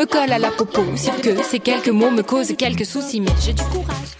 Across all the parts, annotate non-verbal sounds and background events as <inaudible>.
me colle à la popo. Si que ces quelques mots me causent quelques soucis, mais j'ai du courage.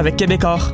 Québecor.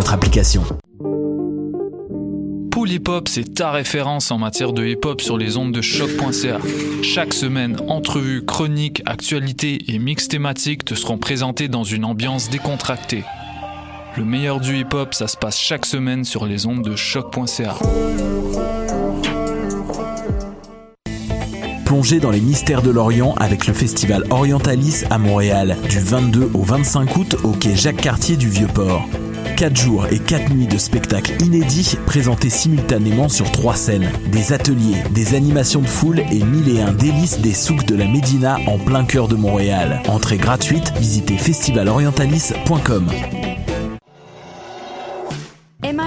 application. Pool Hip Hop, c'est ta référence en matière de hip hop sur les ondes de choc.ca. Chaque semaine, entrevues, chroniques, actualités et mix thématiques te seront présentés dans une ambiance décontractée. Le meilleur du hip hop, ça se passe chaque semaine sur les ondes de choc.ca. Plongez dans les mystères de l'Orient avec le festival Orientalis à Montréal du 22 au 25 août au quai Jacques-Cartier du Vieux-Port. 4 jours et 4 nuits de spectacles inédits présentés simultanément sur trois scènes. Des ateliers, des animations de foule et mille et un délices des souks de la Médina en plein cœur de Montréal. Entrée gratuite, visitez festivalorientalis.com.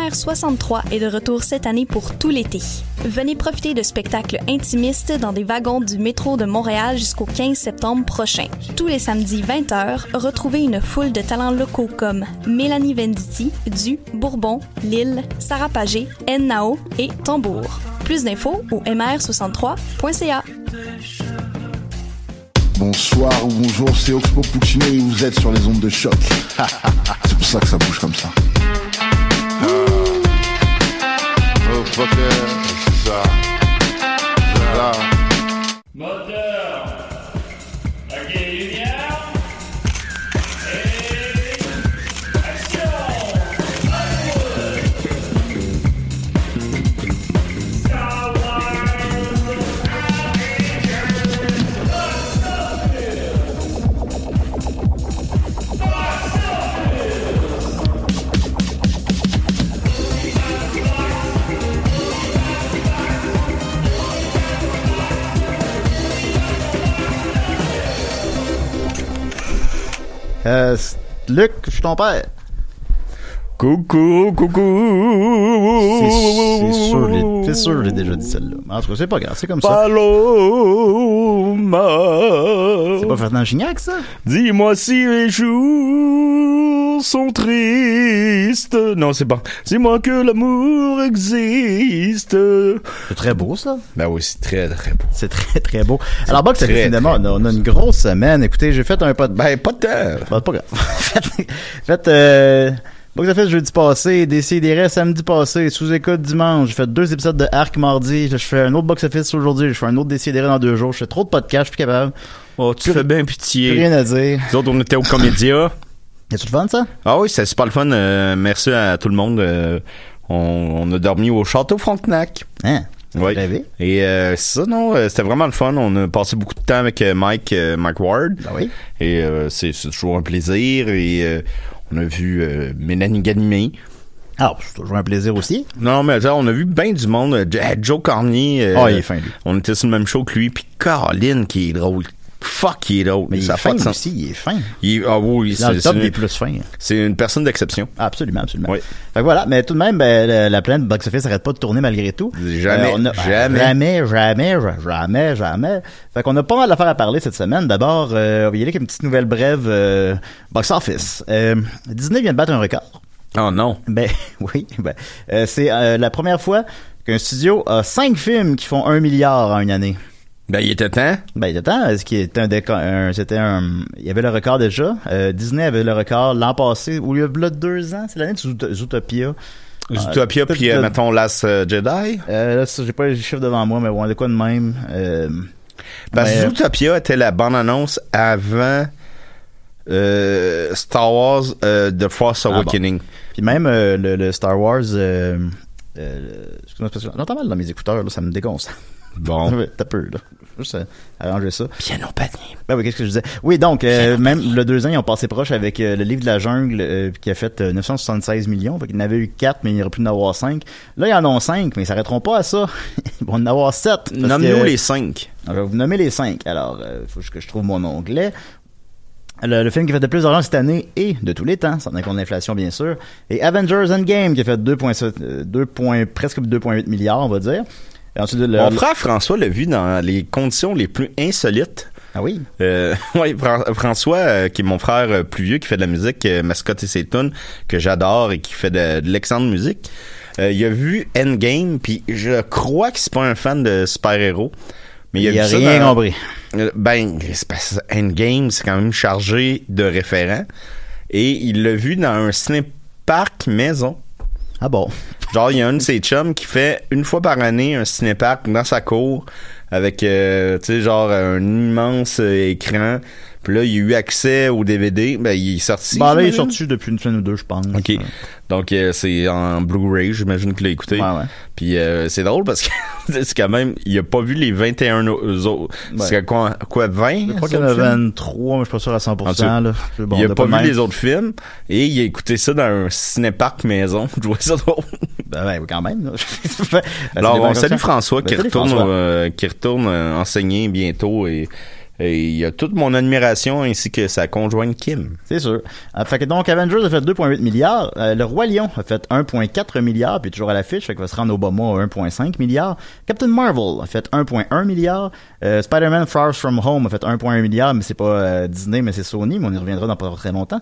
MR63 est de retour cette année pour tout l'été. Venez profiter de spectacles intimistes dans des wagons du métro de Montréal jusqu'au 15 septembre prochain. Tous les samedis 20h, retrouvez une foule de talents locaux comme Mélanie Venditti, Du, Bourbon, Lille, Sarah Pagé, Nao et Tambour. Plus d'infos au mr63.ca. Bonsoir ou bonjour, c'est Oxpo Puccino et vous êtes sur les ondes de choc. <laughs> c'est pour ça que ça bouge comme ça. Oh, fucker, c'est ça. Voilà. Euh, Luc, je suis ton père. Coucou, coucou. C'est sûr, j'ai- c'est sûr, j'ai déjà dit celle-là. En tout cas, c'est pas grave, c'est comme ça. Paloma. C'est pas Ferdinand Gignac, ça? Dis-moi si les jours sont tristes. Non, c'est pas. Dis-moi que l'amour existe. C'est très beau, ça. Ben oui, c'est très, très beau. C'est très, très beau. Alors, Box, très, fait cinéma, on a, une grosse semaine. Écoutez, j'ai fait un de... Ben, pas de terre. Pas, pas grave. fait, fait euh, Box Office jeudi passé, Décidéré samedi passé, sous-écoute dimanche. J'ai fait deux épisodes de Arc mardi. Je fais un autre Box Office aujourd'hui. Je fais un autre Décidéré dans deux jours. Je fais trop de podcasts, je suis plus capable. Oh, tu fais bien pitié. Plus rien à dire. Nous autres, on était au Comédia. <laughs> Y'a-tu le fun, ça? Ah oui, c'était super le fun. Euh, merci à tout le monde. Euh, on, on a dormi au Château Frontenac. Hein? Oui. Et euh, c'est ça, non, euh, c'était vraiment le fun. On a passé beaucoup de temps avec Mike, Mike Ward. Ben oui. Et c'est c'est toujours un plaisir. Et on a vu euh, Mélanie Ganimé. Ah, c'est toujours un plaisir aussi. Non, mais on a vu bien du monde. Euh, Joe Cornier. euh, Ah, il est fin, lui. On était sur le même show que lui. Puis Caroline, qui est drôle. Fuck, il est drôle. Mais il Ça est fin aussi, il est fin. Il- ah oui, Dans le c'est top des une- plus fins. c'est une personne d'exception. Absolument, absolument. Oui. Fait que voilà, mais tout de même, ben, la, la plainte box office n'arrête pas de tourner malgré tout. Jamais, Euh, a- jamais. jamais, jamais, ja- jamais, jamais. Fait qu'on a pas mal d'affaires à parler cette semaine. D'abord, euh, on va y aller avec une petite nouvelle brève euh, box office. Euh, Disney vient de battre un record. Oh non. Ben <laughs> oui, ben, euh, c'est euh, la première fois qu'un studio a cinq films qui font un milliard en une année. Ben, il était temps. Ben, il était temps. Ce qui était un, déco- un- c'était un, il y avait le record déjà. Euh, Disney avait le record l'an passé, ou il y a là, deux ans. C'est l'année de Zoot- Zootopia. Zootopia, Euh, puis euh, mettons Last euh, Jedi? Euh, là, ça, j'ai pas les chiffres devant moi, mais bon, de quoi de même. Euh, Parce que Mais- Zootopia était la bande-annonce avant euh, Star Wars euh, The Force Ah, bon. Awakening. Puis même euh, le, le Star Wars, euh, euh, excuse-moi, mal dans mes écouteurs, là, ça me dégonce. Bon. <laughs> Ouais, T'as peu, là. Juste euh, arranger ça. Piano panier. Ben oui, qu'est-ce que je disais? Oui, donc, euh, même le deux ans, ils ont passé proche avec euh, le livre de la jungle euh, qui a fait euh, 976 millions. Fait qu'il y en avait eu 4, mais il n'y aurait plus d'en avoir 5. Là, ils en ont 5, mais ils s'arrêteront pas à ça. <laughs> ils vont en avoir 7. Nomme-nous les cinq. Je vais vous nommer les 5. Alors, il faut que je trouve mon onglet. Le, le film qui a fait le plus d'argent cette année et de tous les temps, sans compte l'inflation bien sûr, et Avengers Endgame qui a fait 2,7, euh, 2 points- presque 2,8 milliards, on va dire. Et ensuite, le- Mon frère François l'a vu dans les conditions les plus insolites. Ah oui? Euh, <laughs> oui, Fran- François, euh, qui est mon frère euh, plus vieux, qui fait de la musique, euh, Mascotte et ses tunes, que j'adore et qui fait de, de l'excellente musique. Euh, il a vu Endgame, puis je crois que c'est pas un fan de super-héros. Mais il a, Il a vu ça rien dans- compris. Ben, c'est parce Endgame, c'est quand même chargé de référents. Et il l'a vu dans un ciné-parc maison. Ah bon? Genre, il y a un de ses chums qui fait une fois par année un ciné-parc dans sa cour avec, euh, tu sais, genre un immense euh, écran. Puis là, il a eu accès au DVD. Ben, il est sorti. Bon, là, il est sorti depuis une semaine ou deux, je pense. OK. Donc, euh, c'est en Blu-ray, j'imagine qu'il l'a écouté. Ouais, ouais. Puis euh, c'est drôle parce que <laughs> c'est quand même, il a pas vu les 21 au- autres. C'est quoi, quoi, 20? Je crois qu'il y en a autres films? 23, mais je suis pas sûr à 100%. En tout- là. Bon, il a pas vu les autres films et il a écouté ça dans un cinéparc maison. <laughs> Je trouvais ça drôle. Ben, ouais, quand même. <laughs> Ben, Alors, on salue. François Ben, qui salut, retourne, François. euh, qui retourne euh, enseigner bientôt et, et il a toute mon admiration ainsi que sa conjointe Kim. C'est sûr. Euh, fait que donc, Avengers a fait 2,8 milliards. Euh, le Roi Lion a fait 1,4 milliard, puis toujours à l'affiche, fait qu'il va se rendre au Obama à 1,5 milliard. Captain Marvel a fait 1,1 milliard. Euh, Spider-Man Far From Home a fait 1,1 milliard, mais c'est pas Disney, mais c'est Sony, mais on y reviendra dans pas très longtemps.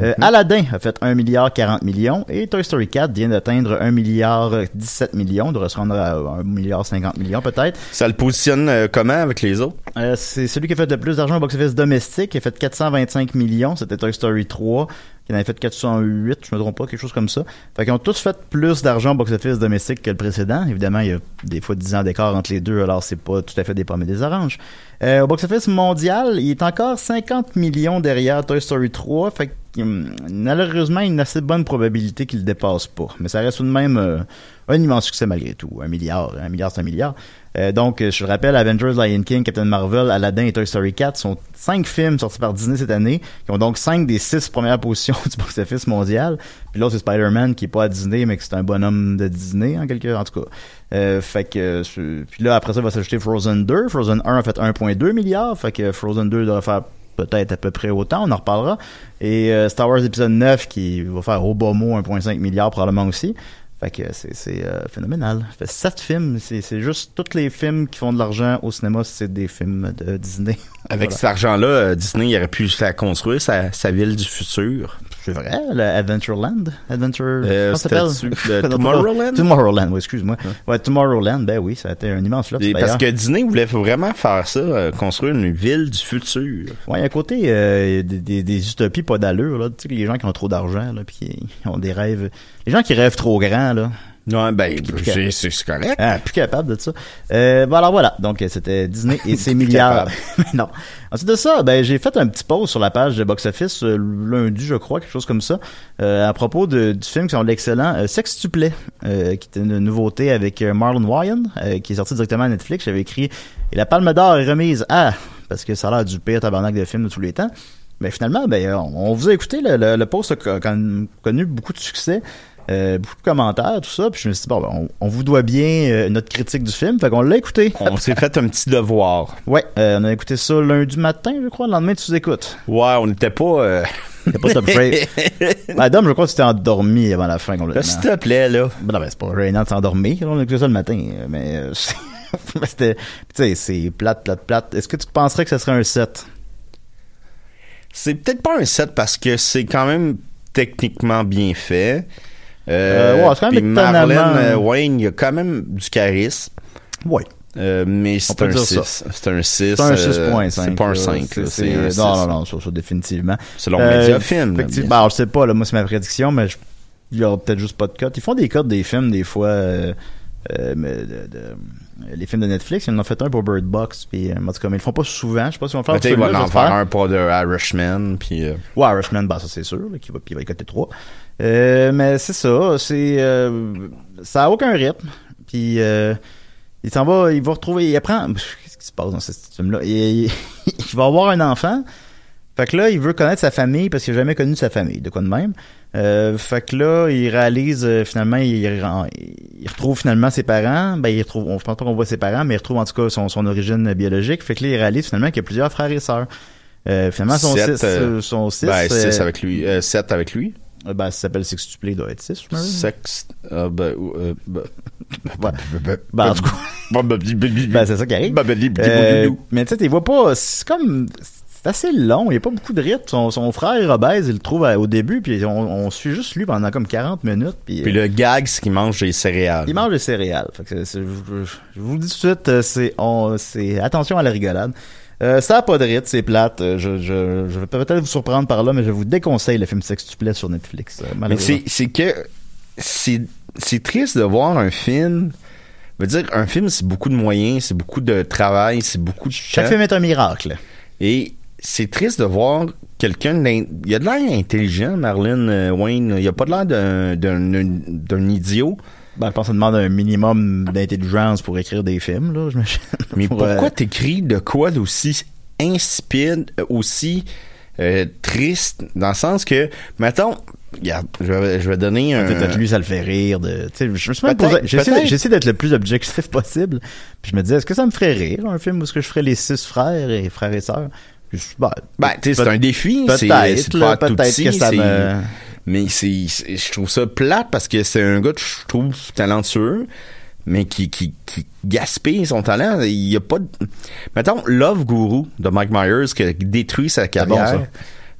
Euh, Aladdin a fait 1 milliard 40 millions et Toy Story 4 vient d'atteindre 1 milliard 17 millions, devrait se rendre à 1 milliard 50 millions peut-être. Ça le positionne comment avec les autres? Euh, c'est celui qui a fait le plus d'argent au box-office domestique, qui a fait 425 millions, c'était Toy Story 3, qui en avait fait 408, je me trompe pas, quelque chose comme ça. Fait qu'ils ont tous fait plus d'argent au box-office domestique que le précédent. Évidemment, il y a des fois 10 ans d'écart entre les deux, alors c'est pas tout à fait des pommes des oranges. Euh, au box-office mondial, il est encore 50 millions derrière Toy Story 3, fait que hum, malheureusement, il y a une assez bonne probabilité qu'il le dépasse pas. Mais ça reste tout de même euh, un immense succès malgré tout. Un milliard, un milliard, c'est un milliard. Euh, donc, je le rappelle, Avengers, Lion King, Captain Marvel, Aladdin et Toy Story 4 sont cinq films sortis par Disney cette année, qui ont donc cinq des six premières positions <laughs> du box-office mondial. Puis l'autre, c'est Spider-Man, qui est pas à Disney, mais qui c'est un bonhomme de Disney, en quelque en tout cas. Euh, fait que, puis là, après ça, va s'ajouter Frozen 2. Frozen 1 a fait 1,2 milliard, fait que Frozen 2 devrait faire peut-être à peu près autant, on en reparlera. Et euh, Star Wars épisode 9 qui va faire au bas mot 1,5 milliard probablement aussi. Fait que c'est euh, phénoménal. Fait sept films, c'est juste tous les films qui font de l'argent au cinéma, c'est des films de Disney. <laughs> Avec Voilà. cet argent-là, euh, Disney il aurait pu la construire, sa, sa ville du futur. C'est vrai, le Adventureland, Adventure, Euh, s'appelle? <laughs> Tomorrowland? Tomorrowland, oui, excuse-moi. Ouais, Tomorrowland, ben oui, ça a été un immense flop. Parce que Disney voulait vraiment faire ça, euh, construire une ville du futur. Ouais, il y a côté euh, des, des, des utopies pas d'allure, là. Tu sais, les gens qui ont trop d'argent, là, puis qui ont des rêves. Les gens qui rêvent trop grand, là. Ouais, ben, c'est correct. Ah, plus capable de ça. Euh, bon, alors voilà. Donc, euh, c'était Disney et <laughs> ses milliards. <laughs> non. Ensuite de ça, ben, j'ai fait un petit post sur la page de Box Office euh, lundi, je crois, quelque chose comme ça, euh, à propos de, du film qui semble excellent, euh, Sextuplé, euh, qui était une nouveauté avec Marlon Wyan, euh, qui est sorti directement à Netflix. J'avais écrit et la Palme d'Or est remise à parce que ça a l'air du pire tabarnak de film de tous les temps. Mais finalement, ben, on, on vous a écouté, le, le, le post a co- con- connu beaucoup de succès. Euh, beaucoup de commentaires, tout ça, puis je me suis dit, bon, ben, on, on vous doit bien euh, notre critique du film, fait qu'on l'a écouté. On s'est fait un petit devoir. Ouais, euh, on a écouté ça lundi matin, je crois, le lendemain tu écoutes. Ouais, on n'était pas... T'as pas top shape. <laughs> ben, Dom, je crois que tu t'es endormi avant la fin complètement. S'il te plaît, là. Ben non, ben, c'est pas gênant de s'endormir, on a écouté ça le matin, mais, <laughs> mais c'était, tu sais, c'est plate, plate, plate. Est-ce que tu penserais que ce serait un 7? C'est peut-être pas un 7 parce que c'est quand même techniquement bien fait. Euh, ouais, quand même puis Marlène euh, Wayne, il y a quand même du charisme. Ouais. Euh, mais c'est un dire 6. ça. C'est un 6. C'est un euh, 6.5. C'est pas un là. 5. C'est- là, c'est- C'est un 6. Non, non, non, ça, ça, définitivement. Selon Euh, Mediafilm, là, effectivement. Ben, je sais pas, là, moi, c'est ma prédiction, mais je- il y aura peut-être juste pas de cote. Ils font des cotes des films, des fois, euh, euh, mais de, de- les films de Netflix. Ils en ont fait un pour Bird Box. Puis, en tout cas, mais ils le font pas souvent. Je sais pas si on va faire va celui-là, en faire un pour The Irishman, puis... Ouais, Irishman, bah ça c'est sûr, là, qu'il va, coter 3. Euh, mais c'est ça, c'est euh, ça a aucun rythme. Puis euh, il s'en va, il va retrouver, il apprend. Qu'est-ce qui se passe dans ce film-là il, il- <laughs> il va avoir un enfant. Fait que là, il veut connaître sa famille parce qu'il a jamais connu sa famille, de quoi de même. Euh, fait que là, il réalise euh, finalement, il, il retrouve finalement ses parents. Ben, il retrouve, on, je pense pas qu'on voit ses parents, mais il retrouve en tout cas son, son origine biologique. Fait que là, il réalise finalement qu'il y a plusieurs frères et sœurs. Euh, finalement, son sept, 6, euh, son six, ben, 6 avec lui. Euh, 7 avec lui. Euh, Ben, ça s'appelle sextuplé, doit être 6, je me Sex... euh, ben, euh, ben, Ouais. Ben, en tout cas, ben, c'est ça qui arrive. Euh, mais tu sais, tu vois pas, c'est comme, c'est assez long, il y a pas beaucoup de rythme. Son, son frère est obèse, il le trouve à- au début, puis on, on suit juste lui pendant comme 40 minutes. Puis, Puis euh, le gag, c'est qu'il mange des céréales. il mange des céréales. Fait que c'est- c'est- je, je- je vous le dis tout de suite, euh, c'est attention à la rigolade. Euh, ça a pas de rythme, c'est plate. Euh, Je, je, je vais peut-être vous surprendre par là, mais je vous déconseille le film Sextuplet sur Netflix. euh, malheureusement. c'est, que c'est, c'est triste de voir un film. Je veux dire, un film, c'est beaucoup de moyens, c'est beaucoup de travail, c'est beaucoup de Chaque temps. film est un miracle. Et c'est triste de voir quelqu'un. Il a de l'air intelligent, Marlon euh, Wayne. Il a pas de l'air d'un idiot. Ben, je pense que ça demande un minimum d'intelligence pour écrire des films, là, j'imagine. Mais Pour, pourquoi euh, t'écris de quoi d'aussi insipide, euh, aussi euh, triste, dans le sens que, mettons, regarde, je vais, je vais donner un... Peut-être lui, ça le fait rire. De, je essayé d'être le plus objectif possible. Puis je me disais, est-ce que ça me ferait rire, un film où est-ce que je ferais les six frères et frères et sœurs? Je- ben, Ben, tu sais, c'est un défi. Peut-être, peut-être que ça me... Mais c'est, je trouve ça plate parce que c'est un gars que je trouve talentueux, mais qui, qui, qui gaspille son talent. Il y a pas de... Mettons, Love Guru de Mike Myers qui a détruit sa carrière.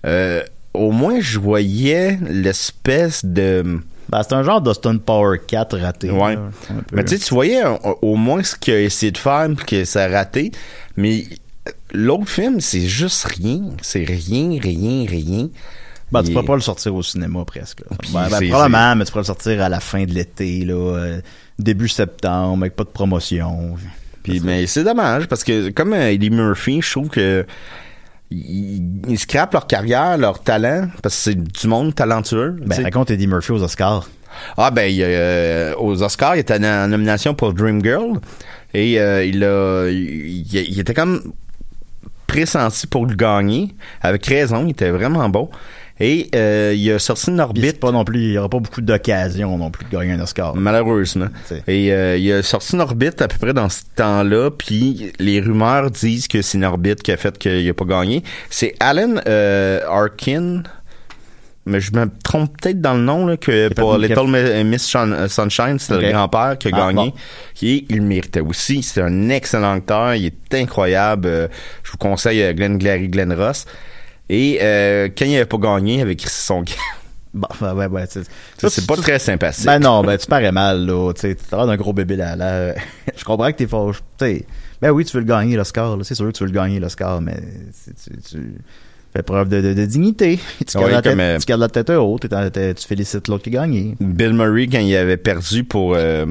Euh, au moins, je voyais l'espèce de... Ben, c'est un genre d'Austin Power 4 raté. Ouais. là. Mais tu sais, tu voyais euh, au moins ce qu'il a essayé de faire puis que ça a raté. Mais l'autre film, c'est juste rien. C'est rien, rien, rien. Ben, tu pourrais pas le sortir au cinéma presque. là. Ben, ben, probablement, mais tu pourrais le sortir à la fin de l'été, là, euh, début septembre, avec pas de promotion. Puis, mais c'est dommage parce que comme euh, Eddie Murphy, je trouve que ils, ils scrapent leur carrière, leur talent parce que c'est du monde talentueux. tu Ben, raconte Eddie Murphy aux Oscars. Ah ben il, euh, aux Oscars, il était en nomination pour Dreamgirl et euh, il a il, il était comme pressenti pour le gagner avec raison, il était vraiment bon. Et euh, il a sorti une orbite pas non plus, il y aura pas beaucoup d'occasions non plus de gagner un Oscar. Malheureusement. T'sais. Et euh, il a sorti une orbite à peu près dans ce temps-là, puis les rumeurs disent que c'est une orbite qui a fait qu'il a pas gagné. C'est Alan euh, Arkin, mais je me trompe peut-être dans le nom, là, que pour Little Mi- Miss Sunshine, c'est Ok. le grand-père qui a Ah, gagné. bon. Et il le méritait aussi. C'est un excellent acteur, il est incroyable. Euh, je vous conseille euh, Glenn Glary, Glenn Ross. Et euh, quand il avait pas gagné, écrit son <laughs> Bon, ben, ouais, ouais, c'est- Ça, c'est pas très sympathique. Ben non, ben tu parais mal, là. Tu l'air d'un gros bébé là. là. <laughs> Je comprends que t'es fâché. Tu sais, ben oui, tu veux le gagner, l'Oscar. là. C'est sûr que tu veux le gagner, l'Oscar, mais c'est- tu, tu fais preuve de, de, de dignité. <laughs> Tu gardes, Ouais, la tête, comme, euh, tu gardes la tête haute, t'es- tu félicites l'autre qui a gagné. Bill Murray quand il avait perdu pour euh,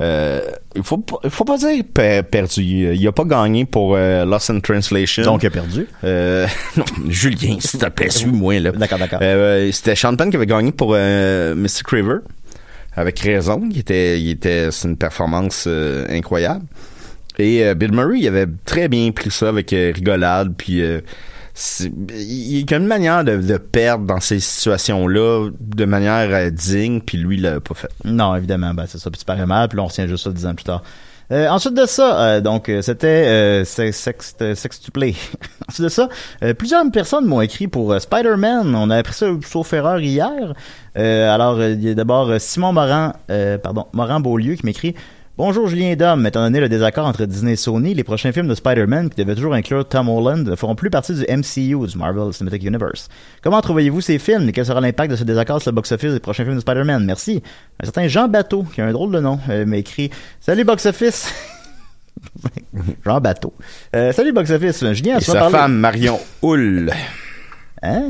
euh, il faut pas, il faut pas dire per- perdu. Il a pas gagné pour euh, Lost in Translation. Donc, il a perdu. euh, <laughs> non Julien s'il te plaît suis-moi là. D'accord, d'accord. Euh, c'était Sean Penn qui avait gagné pour euh, Mystic River. Avec raison. Il était il était c'est une performance euh, incroyable. Et euh, Bill Murray il avait très bien pris ça avec euh, rigolade puis euh, il y a une manière de, perdre dans ces situations-là de manière euh, digne, puis lui, il l'a pas fait. Non, évidemment, ben c'est ça. Puis tu parais mal, puis on retient juste ça dix ans plus tard. Euh, ensuite de ça, euh, donc c'était sex, sex, sextuplé. <laughs> ensuite de ça, plusieurs personnes m'ont écrit pour Spider-Man. On a appris ça sauf erreur hier. Alors, il y a d'abord Simon Morin, pardon, Morin Beaulieu qui m'écrit Bonjour Julien Dom, étant donné le désaccord entre Disney et Sony, les prochains films de Spider-Man qui devaient toujours inclure Tom Holland ne feront plus partie du MCU, du Marvel Cinematic Universe. Comment trouvez-vous ces films? Et quel sera l'impact de ce désaccord sur le box-office des prochains films de Spider-Man? Merci. Un certain Jean Bateau, qui a un drôle de nom, euh, m'a écrit Salut box-office! <laughs> Jean Bateau. Euh, salut box-office, Julien, Et sa femme, Marion Houle. Hein?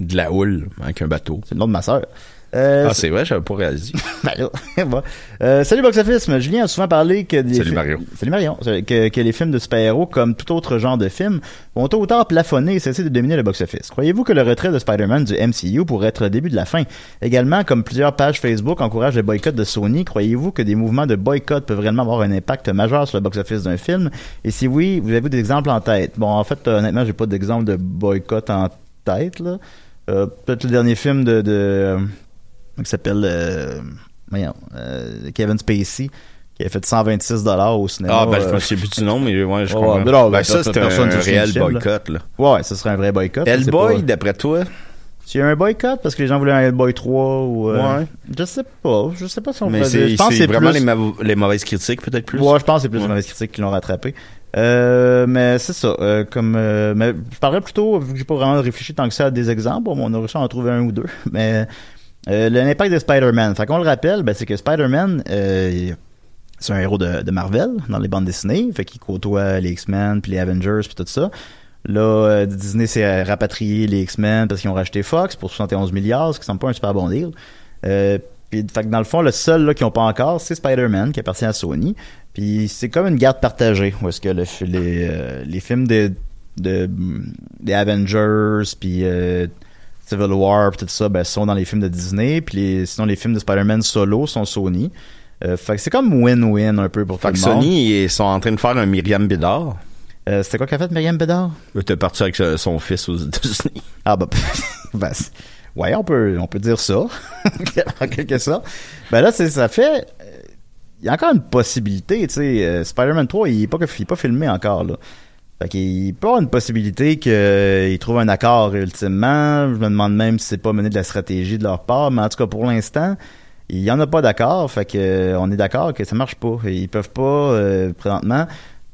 De la houle, avec un bateau. C'est le nom de ma sœur. Euh, Ah, c'est vrai, j'avais pas réalisé. <laughs> Ben là, <laughs> bon. Euh, salut Box Office, Julien a souvent parlé que des Salut Mario. Salut Marion. Que, que les films de super-héros, comme tout autre genre de film, vont tôt ou tard plafonner et cesser de dominer le box-office. Croyez-vous que le retrait de Spider-Man du MCU pourrait être le début de la fin? Également, comme plusieurs pages Facebook encouragent le boycott de Sony, croyez-vous que des mouvements de boycott peuvent réellement avoir un impact majeur sur le box-office d'un film? Et si oui, vous avez des exemples en tête? Bon, en fait, euh, honnêtement, j'ai pas d'exemple de boycott en tête, là. Euh, Peut-être le dernier film de... de euh, qui s'appelle euh, euh, Kevin Spacey qui a fait 126 dollars au cinéma. Ah, ben, je euh, me souviens plus du nom, mais ouais, je <laughs> Ouais, comprends. non, ben, ça, c'est un se réel film, boycott, là. Ouais, ce serait un vrai boycott. Hellboy, d'après toi? S'il y a un boycott parce que les gens voulaient un Hellboy 3 ou... euh, Ouais. Je sais pas. Je sais pas si on Mais c'est Je pense c'est vraiment plus- les, mau- les mauvaises critiques, peut-être plus? Ouais, je pense que c'est plus Ouais. les mauvaises critiques qui l'ont rattrapé. Euh, mais c'est ça. euh, comme, mais je parlerais plutôt, vu que j'ai pas vraiment réfléchi tant que ça à des exemples, bon, on aurait réussi à en trouver un ou deux. <laughs> Mais euh, l'impact de Spider-Man. Fait qu'on le rappelle, ben, c'est que Spider-Man, euh, c'est un héros de, Marvel dans les bandes dessinées. Fait qu'il côtoie les X-Men puis les Avengers puis tout ça. Là, euh, Disney s'est rapatrié les X-Men parce qu'ils ont racheté Fox pour 71 milliards, ce qui semble pas un super bon deal. Puis, dans le fond, le seul qu'ils n'ont pas encore, c'est Spider-Man qui appartient à Sony. Puis c'est comme une garde partagée, où est-ce que le, les, les films de, de des Avengers, puis Civil War, tout ça, ben, sont dans les films de Disney. Puis les- sinon, les films de Spider-Man solo sont Sony. Euh, fait que c'est comme win-win un peu pour Fait tout que le monde. Sony, ils sont en train de faire un Myriam Bédard. Euh, C'était quoi qu'a fait Myriam Bédard? T'es parti avec euh, son fils aux États-Unis. Ah bah, <laughs> ben, ouais, on peut, on peut dire ça, <laughs> en quelque sorte. Ben là, ça fait, euh, il y a encore une possibilité, tu sais, euh, Spider-Man 3, il est pas, il est pas filmé encore, là. Fait qu'il peut y avoir une possibilité qu'il trouve un accord ultimement. Je me demande même si c'est pas mené de la stratégie de leur part, mais en tout cas, pour l'instant, il y en a pas d'accord. Fait que, euh, on est d'accord que ça marche pas. Ils peuvent pas, euh, présentement,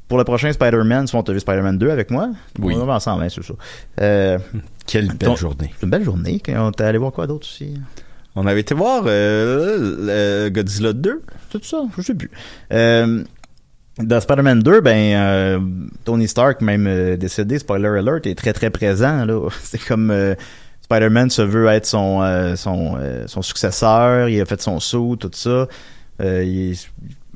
pour le prochain Spider-Man, si on t'a vu Spider-man 2 avec moi, Oui. on va ensemble, hein, c'est ça. Euh, Quelle belle ton- journée. c'est une belle journée. On t'es allé voir quoi d'autre aussi? On avait été voir euh, Godzilla 2. Tout ça, je sais plus. Euh, dans Spider-Man 2, ben, euh, Tony Stark, même euh, décédé, spoiler alert, est très très présent. là. <laughs> C'est comme euh, Spider-Man se veut être son son, son successeur, il a fait son saut, tout ça. Il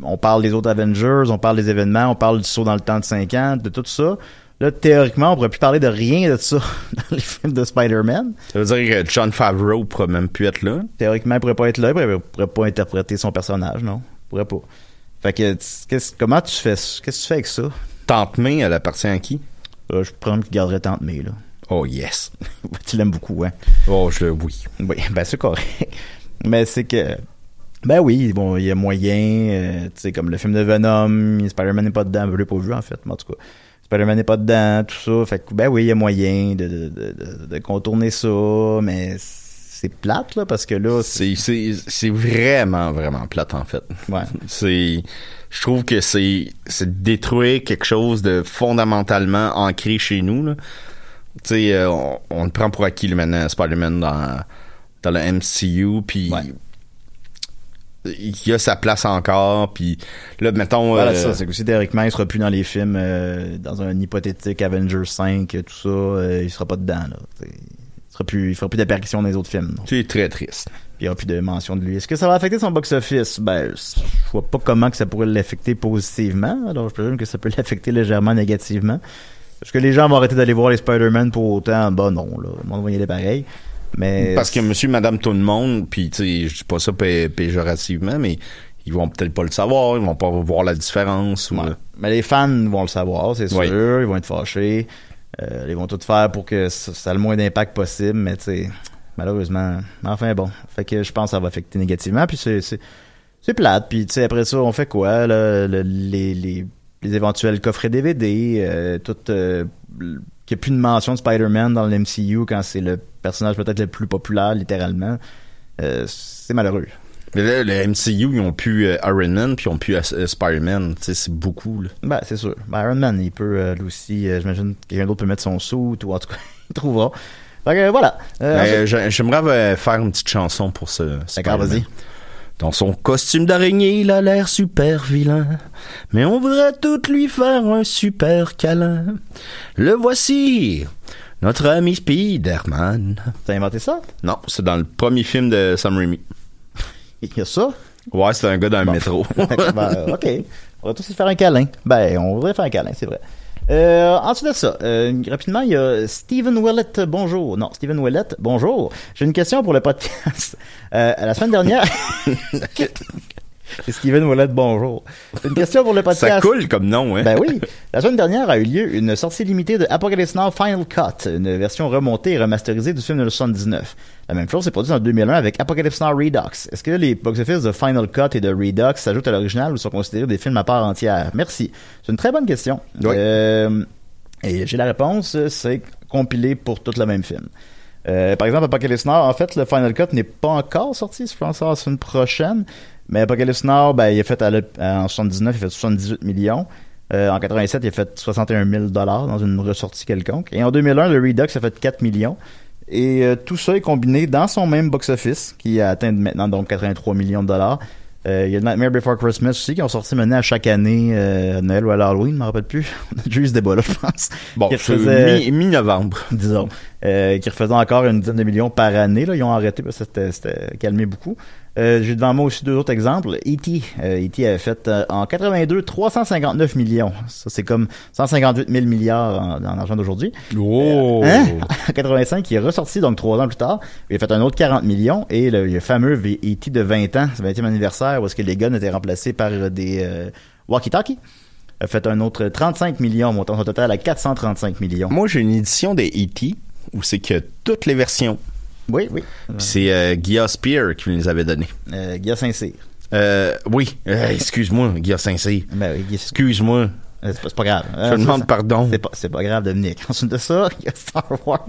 on parle des autres Avengers, on parle des événements, on parle du saut dans le temps de 5 ans, de tout ça. Là, théoriquement, on pourrait plus parler de rien de ça <laughs> dans les films de Spider-Man. Ça veut dire que John Favreau pourrait même plus être là? Théoriquement, il pourrait pas être là, il pourrait, pourrait pas interpréter son personnage, non? Il pourrait pas. Fait que, qu'est-ce- comment tu fais, qu'est-ce que tu fais avec ça? Tante May, elle appartient à qui? Euh, je prends qu'il garderait Tante May, là. Oh yes. <laughs> tu l'aimes beaucoup, hein? Oh, je oui. Oui, <laughs> ben c'est correct. Mais c'est que, ben oui, bon, il y a moyen, euh, tu sais, comme le film de Venom, Spider-Man n'est pas dedans, je l'ai pas vu en fait, mais en tout cas. Spider-Man n'est pas dedans, tout ça. Fait que, ben oui, il y a moyen de, de, de- de contourner ça, mais c'est plate, là, parce que là, C'est, c'est, c'est vraiment, vraiment plate, en fait. Ouais. C'est, je trouve que c'est, c'est détruire quelque chose de fondamentalement ancré chez nous, là. Tu sais, euh, on, on le prend pour acquis, le maintenant, Spider-Man dans, dans le MCU, puis il y a sa place encore, puis là, mettons... Voilà, euh, ça, c'est que si théoriquement, il sera plus dans les films, euh, dans un hypothétique Avengers 5, tout ça, euh, il sera pas dedans, là. T'sais, Il sera plus, il fera plus d'apparition dans les autres films. C'est très triste. Il n'y aura plus de mention de lui. Est-ce que ça va affecter son box-office? Ben, je vois pas comment que ça pourrait l'affecter positivement. Alors, je présume que ça peut <laughs> l'affecter légèrement négativement. Est-ce que les gens vont arrêter d'aller voir les Spider-Man pour autant? Ben non, là. Le monde va y aller pareil. Mais. Parce que monsieur, madame, tout le monde, puis tu sais, je dis pas ça pé- péjorativement, mais ils vont peut-être pas le savoir, ils vont pas voir la différence. Ou. Mais les fans vont le savoir, c'est sûr. Oui. Ils vont être fâchés. Euh, ils vont tout faire pour que ça, ça ait le moins d'impact possible, mais tu malheureusement. Enfin bon. Fait que je pense que ça va affecter négativement. Puis c'est, plate. Puis tu sais, après ça, on fait quoi? Là? Le- les, les, les éventuels coffrets DVD, euh, tout. Euh, qu'il n'y a plus de mention de Spider-Man dans le MCU quand c'est le personnage peut-être le plus populaire, littéralement. Euh, c'est malheureux. Mais là, le MCU, ils ont pu euh, Iron Man, puis ils ont pu euh, Spider-Man. C'est beaucoup, là. Ben, c'est sûr. Ben, Iron Man, il peut, euh, lui aussi, euh, j'imagine que quelqu'un d'autre peut mettre son sou, ou en tout cas, <laughs> il trouvera. Fait que, voilà. Ensuite- j'ai- J'aimerais faire une petite chanson pour ce D'accord, Spider-Man. vas-y. Dans son costume d'araignée, il a l'air super vilain. Mais on voudrait tout lui faire un super câlin. Le voici, Notre ami Spider-Man. T'as inventé ça? Non, c'est dans le premier film de Sam Raimi. Il y a ça? Ouais, c'est un gars dans le Bon. métro. <laughs> Ben, ok. On va tous se faire un câlin. Ben, on voudrait faire un câlin, c'est vrai. Euh, ensuite de ça, euh, rapidement, il y a Steven Willett, bonjour. Non, Steven Willett, bonjour. J'ai une question pour le podcast. Euh, la semaine dernière... <laughs> <laughs> <laughs> c'est Steven Willett, bonjour. Une question pour le podcast. Ça coule comme nom, hein? Ben oui. La semaine dernière a eu lieu une sortie limitée de Apocalypse Now Final Cut, une version remontée et remasterisée du film de 79. La même chose s'est produite en 2001 avec Apocalypse Now Redux. Est-ce que les box-office de Final Cut et de Redux s'ajoutent à l'original ou sont considérés des films à part entière? Merci. C'est une très bonne question. Oui. Euh, et j'ai la réponse, c'est compilé pour tout le même film. Euh, par exemple, Apocalypse Now, en fait, le Final Cut n'est pas encore sorti, je pense être une prochaine. Mais Apocalypse Now, ben, il a fait à en 79, il a fait 78 millions. Euh, en 87, il a fait 61 000 dollars dans une ressortie quelconque. Et en 2001, le Redux a fait 4 millions. Et euh, tout ça est combiné dans son même box-office, qui a atteint maintenant donc 83 millions de dollars. Euh, il y a Nightmare Before Christmas aussi, qui ont sorti maintenant à chaque année, euh, Noël ou à Halloween, je me rappelle plus. <laughs> On a déjà eu ce débat-là, je pense. Bon, c'est refaisait- mi- mi-novembre. disons, euh, qui refaisaient encore une dizaine de millions par année. Là. Ils ont arrêté parce que c'était- c'était calmé beaucoup. Euh, J'ai devant moi aussi deux autres exemples. E.T. Euh, E.T. avait fait euh, en 82 359 millions. Ça, c'est comme 158 000 milliards en, en argent d'aujourd'hui. Oh! Hein? <laughs> En 85, il est ressorti donc trois ans plus tard. Il a fait un autre 40 millions et le, le fameux E.T. de 20 ans, ce 20e anniversaire, où est-ce que les guns étaient remplacés par euh, des euh, walkie-talkies, a fait un autre 35 millions, montant son total à 435 millions. Moi, j'ai une édition des E.T. où c'est que toutes les versions. Oui, oui. C'est euh, Guy Spear qui les avait données. Euh, Guy Saint-Cyr. Euh, oui, Euh, excuse-moi, Guy Saint-Cyr. Ben oui, Excuse-moi. Euh, C'est pas, c'est pas grave. Je demande pardon. C'est pas, c'est pas grave, Dominique. <laughs> Ensuite de ça, il y a Star Wars.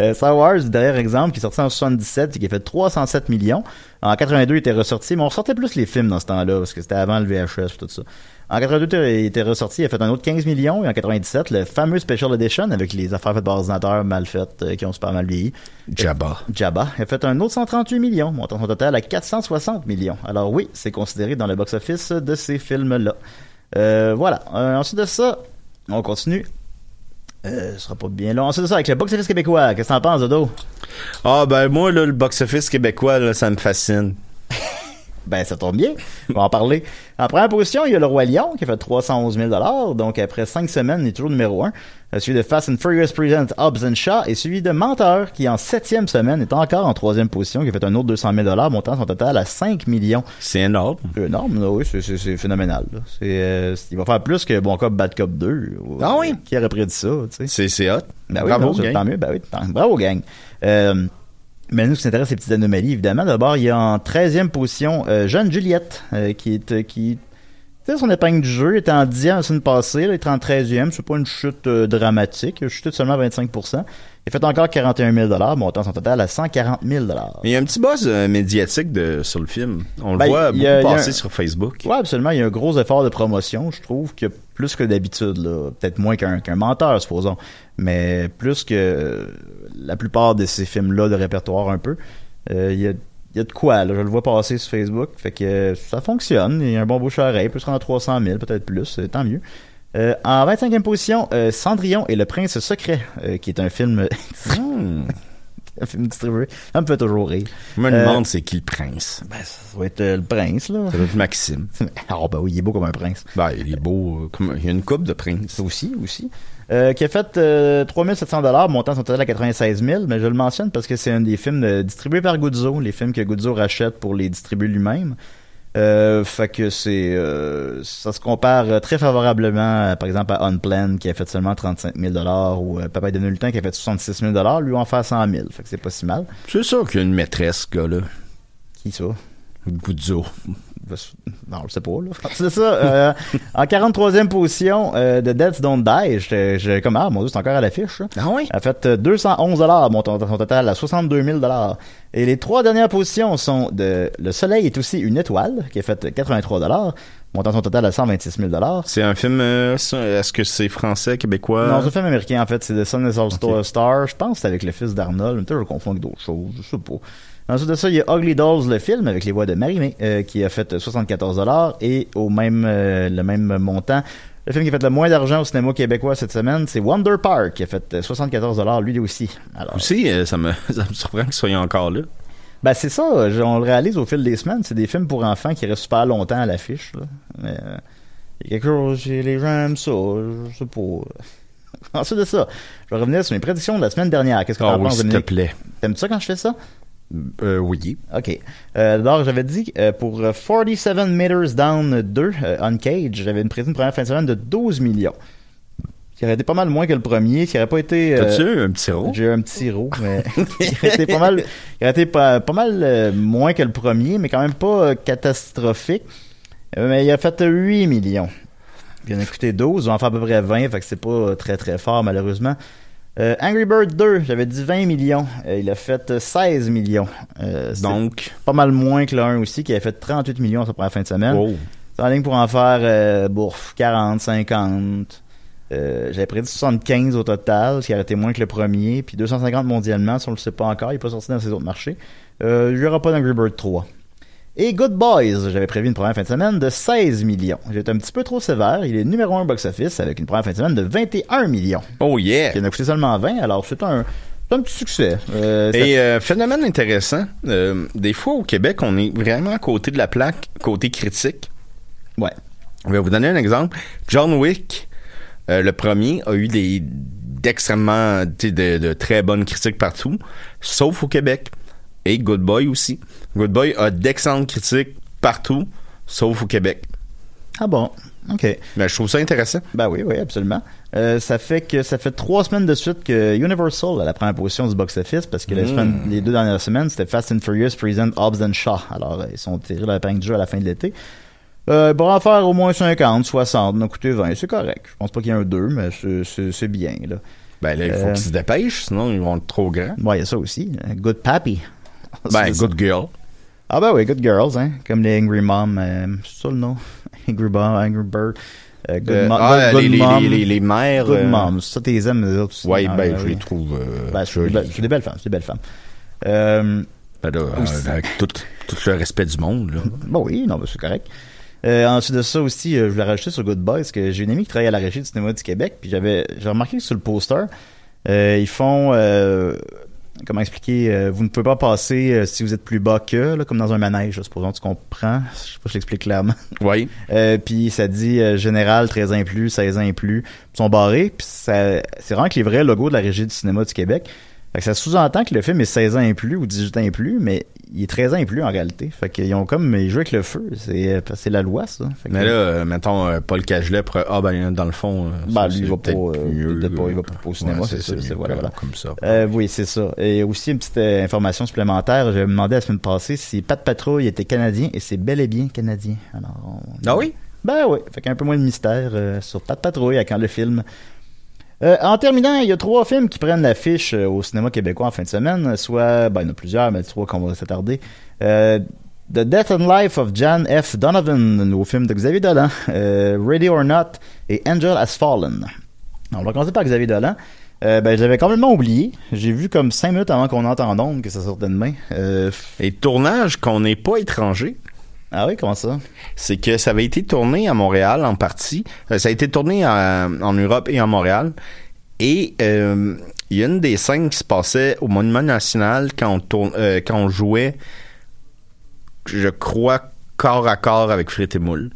Euh, Star Wars, dernier exemple, qui est sorti en 77 et qui a fait 307 millions. En 82, il était ressorti, mais on ressortait plus les films dans ce temps-là, parce que c'était avant le VHS et tout ça. En 82, il était ressorti, il a fait un autre 15 millions, et en 97, le fameux Special Edition, avec les affaires faites par ordinateur mal faites, euh, qui ont super mal vieilli. Jabba. Jabba a fait un autre 138 millions, montant son total à 460 millions. Alors oui, c'est considéré dans le box-office de ces films-là. Euh, voilà. Euh, ensuite de ça, on continue. Euh, ce sera pas bien long. Ensuite de ça, avec le box-office québécois, qu'est-ce que t'en penses, Dodo? Ah, ben moi, là, le box-office québécois, là, ça me fascine. <laughs> Ben, ça tombe bien. On va en parler. En première position, il y a le Roi Lion qui a fait 311 000 Donc, après cinq semaines, il est toujours numéro un. Euh, Suivi de Fast and Furious Present Hobbs and Shaw et suivi de Menteur qui, en septième semaine, est encore en troisième position, qui a fait un autre 200 000 montant son total à 5 millions. C'est énorme. C'est énorme, là, oui, c'est- c'est c'est phénoménal. là. Euh, il va faire plus que Bon Cop, Bad Cop 2. Ah oui? Qui aurait prédit ça, tu sais? C'est, c'est hot. Ben oui, Bravo, non, gang. tant mieux. Ben oui, tant- bravo, gang. Euh, mais nous, ce qui nous intéresse, c'est les petites anomalies, évidemment. D'abord, il y a en 13e position euh, Jeanne Juliette, euh, qui est... euh, qui son épingle du jeu était en 10e la semaine passée, là, est en 13e. C'est pas une chute dramatique. Il a chuté de seulement 25 Il fait encore 41 000 montant son total à 140 000 Mais il y a un petit buzz euh, médiatique de, sur le film. On le Ben, voit beaucoup a- a passer un- sur Facebook. Ouais, absolument. Il y a un gros effort de promotion, je trouve, que plus que d'habitude, là. Peut-être moins qu'un qu'un menteur, supposons. Mais plus que la plupart de ces films-là de répertoire un peu. Euh, Il y, a, il y a de quoi, là. Je le vois passer sur Facebook. Fait que euh, ça fonctionne. Il y a un bon bouche à oreille. Peut se rendre à 300 000, peut-être plus. tant mieux. Euh, en 25e position, euh, Cendrillon et le prince secret, euh, qui est un film, <laughs> un film distribué. Ça me fait toujours rire. Je me demande c'est qui le prince. Ben, ça doit être le prince, là. Ça doit être Maxime. <laughs> Ah, ben oui, il est beau comme un prince. Ben, il est beau. comme- il y a une coupe de prince. Aussi, aussi. Euh, qui a fait euh, 3700 dollars, montant son total à 96 000, mais je le mentionne parce que c'est un des films euh, distribués par Guzzo, les films que Guzzo rachète pour les distribuer lui-même. Euh, fait que c'est euh, ça se compare euh, très favorablement, euh, par exemple, à Unplanned qui a fait seulement 35 000 dollars ou euh, Papa de temps qui a fait 66 000 dollars, lui en fait 100 000. Fait que c'est pas si mal. C'est sûr qu'il y a une maîtresse, ce gars-là. Qui ça? Guzzo. <laughs> Non, je sais pas, là. <laughs> C'est ça. euh, en 43e position, euh, The Dead Don't Die, j'étais comme, ah, mon Dieu, c'est encore à l'affiche. ça. Ah oui? a fait euh, 211 dollars, montant son total à 62 000 dollars. Et les trois dernières positions sont de Le Soleil est aussi une étoile, qui a fait 83 dollars, montant son total à 126 000 dollars. C'est un film. euh, Est-ce que c'est français, québécois? Non, c'est un film américain, en fait. C'est The Sun is All Star- Star. Je pense que c'est avec le fils d'Arnold. Mais peut-être je confonds avec d'autres choses. Je sais pas. Ensuite de ça, il y a Ugly Dolls, le film, avec les voix de Marie-Mé, euh, qui a fait 74 dollars. Et au même, euh, le même montant, Le film qui a fait le moins d'argent au cinéma québécois cette semaine, c'est Wonder Park, qui a fait euh, 74 lui aussi. Alors, Aussi, euh, ça me, <laughs> ça me surprend qu'ils soient encore là. ben c'est ça, on le réalise au fil des semaines, c'est des films pour enfants qui restent super longtemps à l'affiche. Mais, euh, il y a quelque chose, les gens aiment ça, je sais pas. <laughs> Ensuite de ça, je vais revenir sur mes prédictions de la semaine dernière. Qu'est-ce que t'en oui, penses, s'il te plaît. T'aimes ça quand je fais ça? Euh, oui. OK. Euh, D'abord, j'avais dit euh, pour euh, 47 Meters Down 2, euh, Uncaged, j'avais une prédit une première fin de semaine de 12 millions. Qui aurait été pas mal moins que le premier, qui aurait pas été... T'as-tu eu un petit rot? J'ai eu un petit roux, mais <laughs> <laughs> qui aurait été pas mal, qui aurait été pas, pas mal moins que le premier, mais quand même pas catastrophique. Mais il a fait 8 millions. Il en a coûté 12, il va en faire à peu près 20, fait que c'est pas très très fort malheureusement. Euh, Angry Bird 2, j'avais dit 20 millions. Euh, il a fait euh, 16 millions. Euh, Donc, pas mal moins que le 1 aussi, qui avait fait 38 millions sa première fin de semaine. oh. C'est en ligne pour en faire bourf, 40, 50. Euh, J'avais prédit 75 au total, ce qui aurait été moins que le premier. Puis 250 mondialement, si on le sait pas encore, il n'est pas sorti dans ces autres marchés. Il n'y aura pas d'Angry Bird 3. Et Good Boys, j'avais prévu une première fin de semaine de 16 millions. J'étais un petit peu trop sévère. Il est numéro 1 box-office avec une première fin de semaine de 21 millions. Oh yeah! Qui en a coûté seulement 20, alors c'est un, un petit succès. Euh, Et euh, phénomène intéressant, euh, des fois au Québec, on est vraiment à côté de la plaque, côté critique. Ouais. Je vais vous donner un exemple. John Wick, le premier, a eu des d'extrêmement, de très bonnes critiques partout, sauf au Québec. Et Good Boy aussi. Good Boy a d'excellentes critiques partout, sauf au Québec. Ah bon, ok. Mais je trouve ça intéressant. Ben oui, oui, absolument. Euh, ça fait que ça fait trois semaines de suite que Universal a la première position du box-office parce que la Mm. les deux dernières semaines, c'était Fast and Furious Present Hobbs and Shaw. Alors, euh, ils sont tirés la peigne du jeu à la fin de l'été. Euh, pour en faire au moins 50, 60, donc coûté 20, c'est correct. Je pense pas qu'il y ait un 2, mais c'est- bien, là. Ben là, il faut Euh, qu'ils se dépêchent, sinon ils vont être trop grands. Ouais, il y a ça aussi. Good Pappy. <laughs> Ben, Good Girl. Ah ben oui, Good Girls, hein. Comme les Angry Mom, euh, c'est ça le nom? <laughs> Angry Mom, Angry Bird. Euh, good, Euh, Mo- ah, Good les, Mom. les, les, les mères. Good euh, Moms. Ça, t'es aimes, les autres. Ouais, Ah, ben, je oui. les trouve. euh, Ben, c'est des, jolies. belles- c'est des belles femmes, c'est des belles femmes. Ben là, avec tout, tout le respect du monde, là. <laughs> bon oui, non, ben, c'est correct. Ensuite de ça aussi, je voulais rajouter sur Good Boys parce que j'ai une amie qui travaille à la régie du cinéma du Québec, puis j'avais j'ai remarqué que sur le poster, ils font comment expliquer, euh, vous ne pouvez pas passer euh, si vous êtes plus bas que, là, comme dans un manège, là, supposons, tu comprends, je sais pas si je l'explique clairement. Oui. <laughs> Euh, puis ça dit euh, général 13 ans et plus, 16 ans et plus, ils sont barrés, puis ça c'est vraiment que les vrais logos de la régie du cinéma du Québec. Fait que ça sous-entend que le film est 16 ans et plus ou 18 ans et plus, mais il est 13 ans et plus en réalité. Fait qu'ils ont comme ils jouent avec le feu, c'est la loi ça. Fait que- Mais là, euh, mettons, euh, Paul Cagelet, pour, ah ben, dans le fond. euh, Ben, lui, il c'est va pas, mieux, pas, il va pas au cinéma, ouais, c'est ça, c'est- voilà. Comme ça. Euh, oui, c'est ça. Et aussi une petite euh, information supplémentaire, j'avais demandé la semaine passée si Pat Patrouille était canadien et c'est bel et bien canadien. Alors, on- Ah oui? Ben oui, fait qu'un peu moins de mystère euh, sur Pat Patrouille à quand le film. Euh, en terminant, il y a trois films qui prennent l'affiche euh, au cinéma québécois en fin de semaine, soit, ben il y en a plusieurs, mais trois qu'on va s'attarder. Euh, The Death and Life of Jan F. Donovan, le nouveau film de Xavier Dolan, Ready or Not et Angel Has Fallen. On va commencer par Xavier Dolan. Euh, ben, je l'avais complètement oublié. J'ai vu comme cinq minutes avant qu'on entende que ça sortait demain. Euh, Et tournage qu'on n'est pas étranger. Ah oui, comment ça? C'est que ça avait été tourné à Montréal en partie. Euh, ça a été tourné à- en Europe et en Montréal. Et euh, il y a une des scènes qui se passait au Monument National quand on, tourne, euh, quand on jouait, je crois, corps à corps avec Frites et Moule.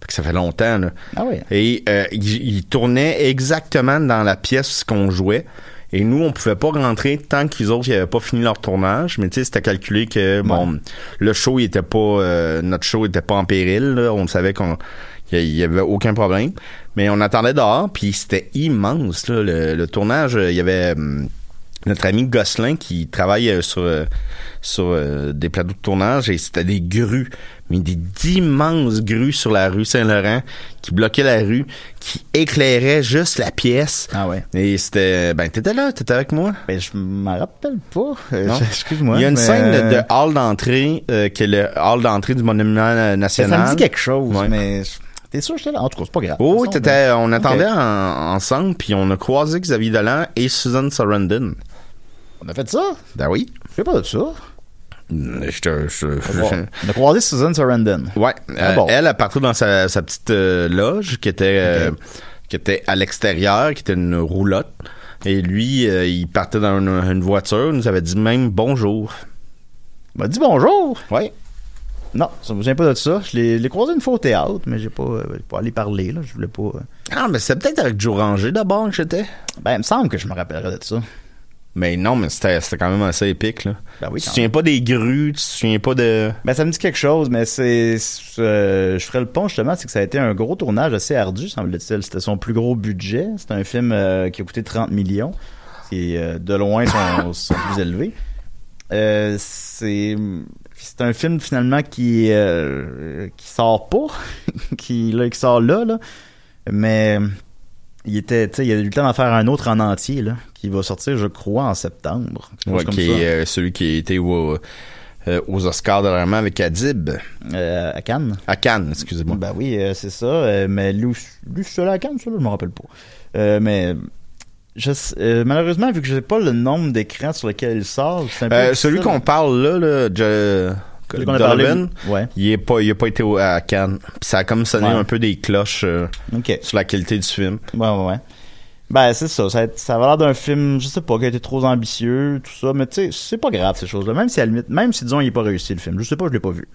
Fait que ça fait longtemps, là. Ah oui. Et euh, il, il tournait exactement dans la pièce qu'on jouait. Et nous, on pouvait pas rentrer tant qu'ils autres n'avaient pas fini leur tournage. Mais tu sais, c'était calculé que bon, le show il était pas, euh, notre show était pas en péril. là. On savait qu'on qu'il y avait aucun problème. Mais on attendait dehors, puis c'était immense là, le, le tournage. Il y avait hum, notre ami Gosselin qui travaille euh, sur euh, sur euh, des plateaux de tournage et c'était des grues, mais des d'immenses grues sur la rue Saint-Laurent qui bloquaient la rue, qui éclairaient juste la pièce. Ah ouais. Et c'était ben t'étais là, t'étais avec moi. Ben, je m'en rappelle pas. Euh, Non. <laughs> Excuse-moi. Il y a une scène de, euh, de hall d'entrée euh, qui est le hall d'entrée du monument national. ça me dit quelque chose, Ouais. mais t'es sûr que j'étais là? En tout cas, c'est pas grave. Oh, oui, façon, ben, on attendait en- ensemble, puis on a croisé Xavier Dolan et Susan Sarandon. On a fait ça? Ben oui. Je sais pas de ça. Je te- je- On a croisé Susan Sarandon. Ouais, Ah euh, bon. elle a partout dans sa, sa petite euh, loge qui était euh, qui était à l'extérieur, qui était une roulotte. Et lui, euh, il partait dans une, une voiture, il nous avait dit même bonjour. Il m'a dit bonjour? Ouais. Non, ça me vient pas de ça. Je l'ai croisé une fois au théâtre, mais j'ai pas, euh, j'ai pas allé parler, là. Je voulais pas. euh. Ah, mais c'est peut-être avec Joe Ranger d'abord que j'étais. Ben, il me semble que je me rappellerais de ça. Mais non, mais c'était c'était quand même assez épique, là. Ben oui, tu te souviens pas des grues, tu te souviens pas de... Ben, ça me dit quelque chose, mais c'est. euh, je ferais le pont, justement, c'est que ça a été un gros tournage assez ardu, semble-t-il. C'était son plus gros budget. C'est un film euh, qui a coûté 30 millions, est euh, de loin son, <laughs> son plus élevé. Euh, c'est. C'est un film finalement qui qui sort pas, <laughs> qui là qui sort là là, mais il était, tu sais, il a eu le temps d'en faire un autre en entier là, qui va sortir, je crois, en septembre. Quelque Ouais, chose comme qui ça. est euh, celui qui a été au- euh, aux Oscars dernièrement avec Adib. Euh, à Cannes. À Cannes, excusez-moi. Ben oui, c'est ça. mais lui, lui seul à Cannes, ça, là, je me rappelle pas. Mais je malheureusement, vu que je sais pas le nombre d'écrans sur lesquels il sort, c'est un peu celui qu'on parle là, là je- Celui qu'on a parlé, Donovan, ouais. il est pas, il a pas été au- à Cannes. Puis ça a comme sonné Ouais. un peu des cloches euh, Ok. sur la qualité du film. Ouais, ouais, ouais. Ben, c'est ça. Ça, a- ça l'air d'un film, je sais pas, qui a été trop ambitieux, tout ça. Mais tu sais, c'est pas grave, ces choses-là. Même si, à la limite, même si, disons, il est pas réussi, le film. Je sais pas, je l'ai pas vu.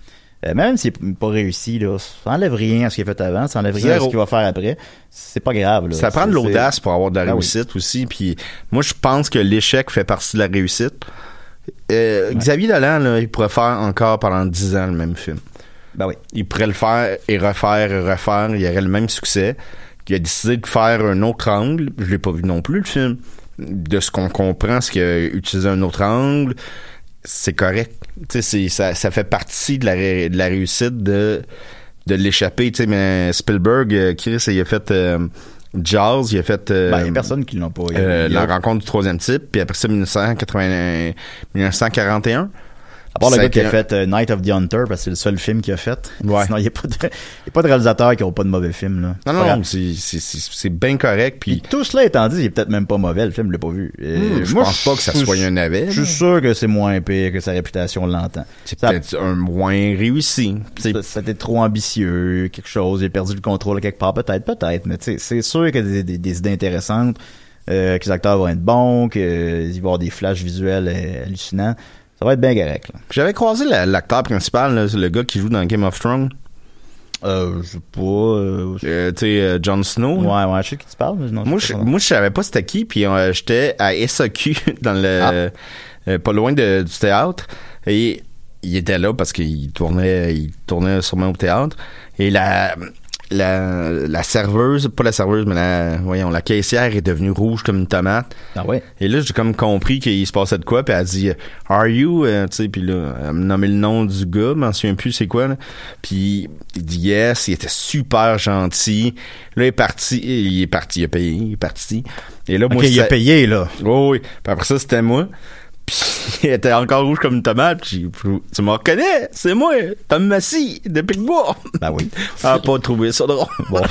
Euh, même s'il est pas réussi, là, ça enlève rien à ce qu'il a fait avant, ça enlève rien à Zéro. ce qu'il va faire après. C'est pas grave, là. Ça prend de C'est- l'audace pour avoir de la Ah oui. réussite aussi. Puis moi, je pense que l'échec fait partie de la réussite. Euh, Xavier Dolan, là, il pourrait faire encore pendant 10 ans le même film. Ben oui. Il pourrait le faire et refaire et refaire. Il y aurait le même succès. Il a décidé de faire un autre angle. Je l'ai pas vu non plus, le film. De ce qu'on comprend, c'est qu'il a utilisé un autre angle. C'est correct. Ça, ça fait partie de la, ré- de la réussite de, de l'échapper. Mais Spielberg, euh, Chris, il a fait euh, Jaws, il a fait... euh, Ben, il a personne qui l'ont pas. A- euh, a- la rencontre du troisième type, puis après ça, 1980, 1941. À part le gars qui a fait euh, Night of the Hunter, parce que c'est le seul film qu'il a fait. Ouais. Sinon, il n'y a, <laughs> a pas de réalisateurs qui n'ont pas de mauvais films. Là. Non, non, c'est- c'est c'est- c'est bien correct, puis... Tout cela étant dit, il est peut-être même pas mauvais, le film, je l'ai pas vu. Euh, Hmm, je moi, pense pas que ça soit un navet. Je suis sûr que c'est moins pire que sa réputation l'entend. C'est peut-être un moins réussi. C'était trop ambitieux, quelque chose, il a perdu le contrôle quelque part, peut-être, peut-être, mais c'est sûr qu'il y a des, des- des idées intéressantes, euh, que les acteurs vont être bons, qu'il va y avoir des flashs visuels euh, hallucinants. Ça va être bien correct, là. J'avais croisé la- l'acteur principal, là, le gars qui joue dans Game of Thrones. Euh, je sais pas. euh, Euh, tu sais, euh, Jon Snow. ouais, ouais, je sais qui tu parles, mais non, Moi, je, pas. moi, je savais pas c'était qui, puis j'étais à SAQ, <laughs> dans le, Ah. pas loin de- du théâtre, et il était là parce qu'il tournait, il tournait sûrement au théâtre, et la, la, la serveuse, pas la serveuse, mais la, voyons, la caissière est devenue rouge comme une tomate. Ah ouais? Et là, j'ai comme compris qu'il se passait de quoi, puis elle a dit « Are you? euh, tu sais, puis là, elle me nommé le nom du gars, je m'en souviens plus c'est quoi, là. Puis il dit « Yes », il était super gentil. Là, il est parti, il est parti, il a payé, il est parti. Et là, Ok, moi, il a payé, là. Oh, oui, puis après ça, c'était moi. Puis <laughs> il était encore rouge comme une tomate, puis tu me reconnais, c'est moi, Tom Massy, de Picbois. <laughs> Ben oui. <laughs> Ah, pas trouvé ça drôle. Bon,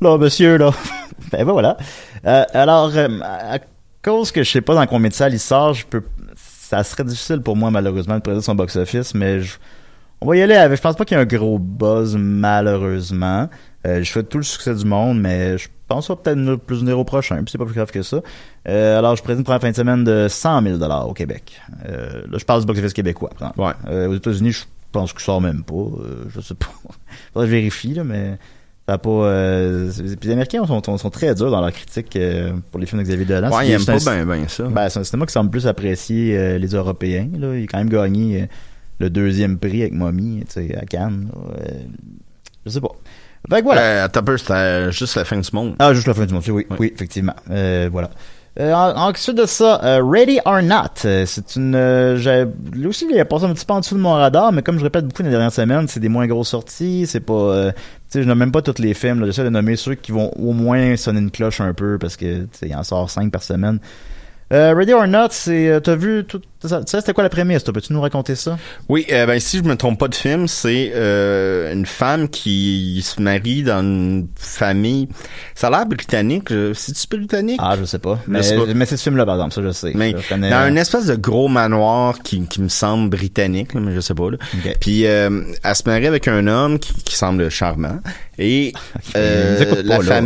là, monsieur, là. ben ben voilà. Euh, alors, euh, à cause que je sais pas dans combien de salles il sort, je peux, ça serait difficile pour moi, malheureusement, de présenter son box-office, mais je, on va y aller avec, je pense pas qu'il y ait un gros buzz, malheureusement. Euh, je souhaite tout le succès du monde, mais je pense qu'on va peut-être plus venir au prochain, puis c'est pas plus grave que ça. Euh, alors, je présente pour la fin de semaine de 100 000 au Québec. Euh, là, je parle du box-office québécois. par exemple. Ouais. Euh, aux États-Unis, je pense que je sors même pas. Je sais pas. <laughs> Faudrait que je vérifie, là, mais ça pas. Puis les Américains sont, sont, sont très durs dans leur critique pour les films de Xavier Dolan. Ouais, C'est- il aime c'est pas un- ben, ça. Ben, c'est un cinéma qui semble plus apprécier les Européens. Là. Il a quand même gagné le deuxième prix avec Mommy, à Cannes. là. Je sais pas. Fait que voilà. Euh, attends un peu, c'était juste la fin du monde. Ah, juste la fin du monde, oui, oui, effectivement. Euh, voilà. Euh, en- ensuite de ça, euh, Ready or Not, euh, c'est une... Euh, lui aussi, il a passé un petit peu en dessous de mon radar, mais comme je répète beaucoup dans les dernières semaines, c'est des moins grosses sorties, c'est pas... euh, tu sais, je nomme même pas tous les films, là, j'essaie de nommer ceux qui vont au moins sonner une cloche un peu, parce que, tu sais, il en sort cinq par semaine. Euh, Ready or Not, c'est, euh, t'as vu tout ça, ça, c'était quoi la prémisse, toi? Peux-tu nous raconter ça? Oui, euh, ben si je me trompe pas de film, c'est euh, une femme qui se marie dans une famille. Ça a l'air britannique. C'est-tu britannique? Ah, je sais pas. Mais, sais pas. mais c'est ce film-là, par exemple, ça, je sais. Mais Je connais- dans une espèce de gros manoir qui, qui me semble britannique, là, mais je sais pas. Là. Puis euh, elle se marie avec un homme qui, qui semble charmant. Et euh, pas, la là.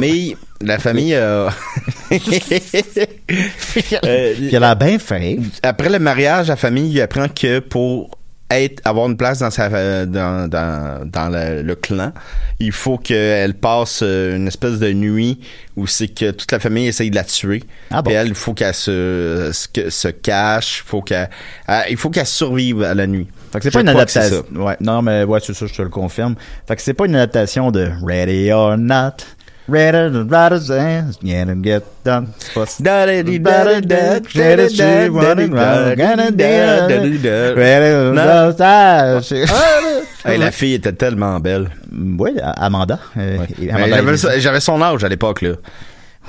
La famille euh, <laughs> euh, <laughs> Puis elle a bien fait. après le mariage, la famille apprend que pour être avoir une place dans sa euh, dans dans, dans le, le clan, il faut qu'elle passe euh, une espèce de nuit où c'est que toute la famille essaye de la tuer. Ah bon? Puis elle, il faut qu'elle se se, cache, faut qu'elle elle- il faut qu'elle survive à la nuit. Fait que c'est pas une adaptation. Ouais, non, mais ouais, c'est ça, je te le confirme. Fait que c'est pas une adaptation de Ready or Not. Ready get ah, c'est- Hey, la fille était tellement belle. Oui, Amanda. euh, et Mais Amanda J'avais son âge à l'époque là.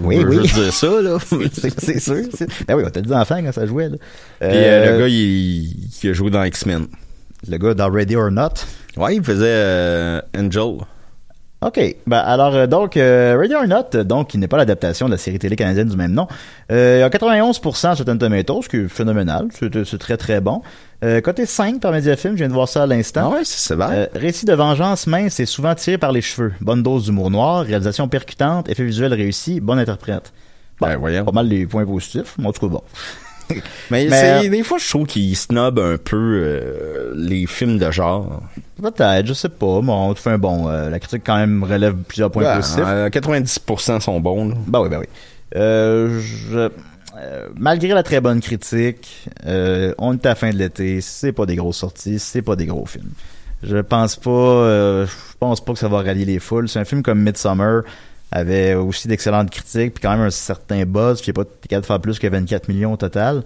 Oui, oui. juste dire ça là. <laughs> C'est sûr. Ben oui, on t'a dit enfant quand ça jouait. Là. Puis euh, Euh, le gars, il, il a joué dans X-Men. le gars dans Ready or Not. Ouais, il faisait euh, Angel. OK. Ben, alors, euh, donc, euh, Ready or Not, euh, donc, qui n'est pas l'adaptation de la série télé canadienne du même nom, euh, il y a 91% sur Rotten Tomatoes, ce qui est phénoménal. C'est c'est très, très bon. Euh, côté 5 par Mediafilm, je viens de voir ça à l'instant. Ah ouais, c'est sévère. Euh, récit de vengeance mince et souvent tiré par les cheveux. Bonne dose d'humour noir, réalisation percutante, effet visuel réussi, bonne interprète. Bon, Ben, voyons. Pas mal les points positifs, mais en tout cas, bon. <laughs> Mais, euh, des fois, je trouve qu'il snob un peu euh, les films de genre. Peut-être, je sais pas. Bon, fait un bon. euh, la critique, quand même, relève plusieurs points Ouais, positifs. euh, 90% sont bons. Là. Ben oui, ben oui. Euh, je- euh, malgré la très bonne critique, euh, on est à la fin de l'été, c'est pas des grosses sorties, c'est pas des gros films. Je pense pas, euh, je pense pas que ça va rallier les foules. C'est un film comme Midsummer avait aussi d'excellentes critiques, puis quand même un certain buzz, puis il est pas capable de faire plus que 24 millions au total.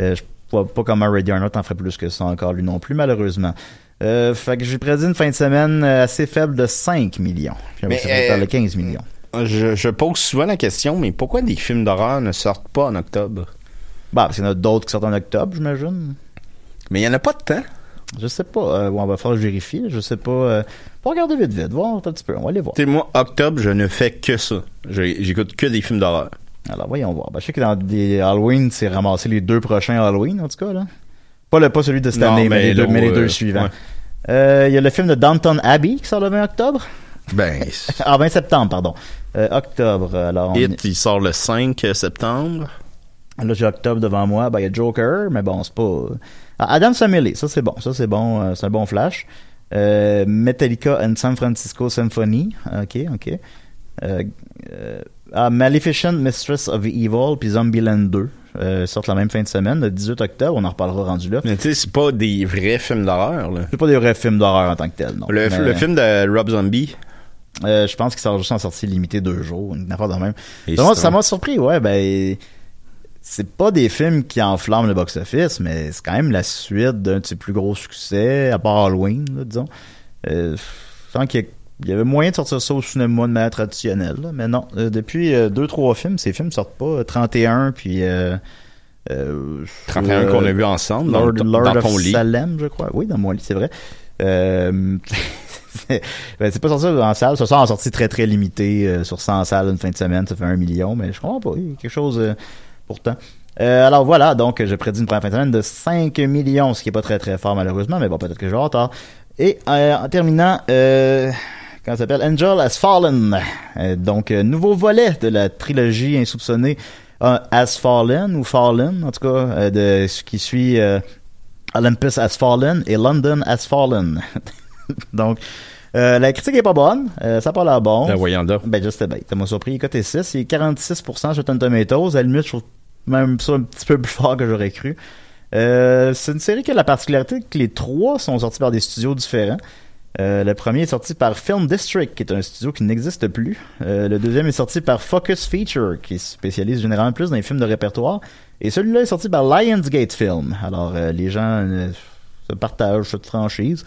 Euh, je vois pas comment Ready or Not en ferait plus que ça encore lui non plus, malheureusement. Euh, fait que j'ai prédit une fin de semaine euh, assez faible de 5 millions. J'aimerais Mais, euh, de 15 millions. Je, je pose souvent la question, mais pourquoi des films d'horreur ne sortent pas en octobre? Bah, parce qu'il y en a d'autres qui sortent en octobre, j'imagine. Mais il n'y en a pas de temps. Je sais pas. Euh, on va falloir que je. Je sais pas. Pas regarder vite, vite. Voir un petit peu. On va aller voir. Tu sais, moi, octobre, je ne fais que ça. J'écoute que des films d'horreur. Alors, voyons voir. Ben, je sais que dans des Halloween, c'est ramassé les deux prochains Halloween, en tout cas, là. Pas, le, pas celui de cette Non, année, mais, les deux, là, mais les deux euh, suivants. ouais. Euh, Il y a le film de Downton Abbey qui sort le 20 octobre? Ben, <laughs> Ah, 20 septembre, pardon. Euh, octobre. Alors, on Hit, il sort le 5 septembre. Là, j'ai octobre devant moi. Ben, il y a Joker, mais bon, c'est pas. Ah, Adam Family, ça c'est bon. Ça c'est bon. euh, c'est un bon flash. Euh, Metallica and San Francisco Symphony. Ok, ok. Euh, euh, ah, Maleficent, Mistress of Evil, puis Zombieland 2. Euh, sortent la même fin de semaine, le 18 octobre. On en reparlera rendu là. Mais tu sais, c'est pas des vrais films d'horreur, là. C'est pas des vrais films d'horreur en tant que tel, non. Le, Mais, le film de Rob Zombie. je pense qu'il sort juste en sortie limitée deux jours, une affaire de même. Et Ça m'a surpris, ouais, ben c'est pas des films qui enflamment le box-office, mais c'est quand même la suite d'un de ses plus gros succès, à part Halloween, là, disons. Euh, je sens qu'il y, a- il y avait moyen de sortir ça au cinéma de manière traditionnelle, là, mais non. Euh, depuis euh, deux, trois films, ces films sortent pas. euh, 31, puis... Euh, euh, 31 euh, qu'on a vu ensemble Lord, Lord dans of lit. Salem, je crois. Oui, dans mon lit, c'est vrai. C'est <laughs> ben, c'est pas sorti en salle. Ça sort en sortie très, très limitée sur 100 salles une fin de semaine. Ça fait un million, mais je comprends pas. Il y a quelque chose pourtant. Euh, alors voilà, donc j'ai prédit une première fin de semaine de 5 millions, ce qui est pas très très fort malheureusement, mais bon, peut-être que je vais avoir tort. Et euh, en terminant, euh, comment ça s'appelle? Angel Has Fallen. Euh, donc, nouveau volet de la trilogie insoupçonnée Has Fallen, ou Fallen, en tout cas, de ce qui suit Olympus Has Fallen et London Has Fallen. <laughs> donc, euh, la critique est pas bonne, euh, ça pas l'air bon. Ben, voyons donc. Ben, juste bête. Ça m'a surpris. Coté 6. Il est 46% sur Tomatoes. À la limite, je trouve même ça un petit peu plus fort que j'aurais cru. Euh, c'est une série qui a la particularité que les trois sont sortis par des studios différents. Euh, le premier est sorti par Film District, qui est un studio qui n'existe plus. Euh, le deuxième est sorti par Focus Feature, qui se spécialise généralement plus dans les films de répertoire. Et celui-là est sorti par Lionsgate Film. Alors, les gens se partagent cette franchise.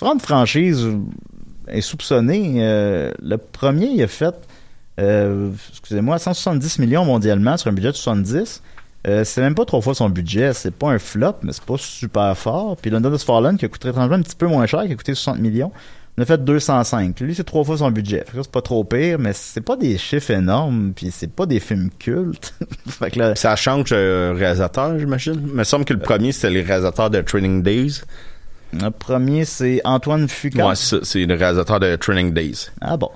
Vraiment une franchise insoupçonnée. Le premier, il a fait, euh, excusez-moi, 170 millions mondialement sur un budget de 70. Euh, c'est même pas trois fois son budget. C'est pas un flop, mais c'est pas super fort. Puis London has Fallen, qui a coûté étrangement un petit peu moins cher, qui a coûté 60 millions, on a fait 205. Lui, c'est trois fois son budget. Fait que c'est pas trop pire, mais c'est pas des chiffres énormes, puis c'est pas des films cultes. <laughs> fait que là, Ça change euh, réalisateur, j'imagine. Il me semble que le premier, c'était les réalisateurs de Training Days. le premier, c'est Antoine Fuqua. Ouais, c'est le réalisateur de Training Days. Ah bon.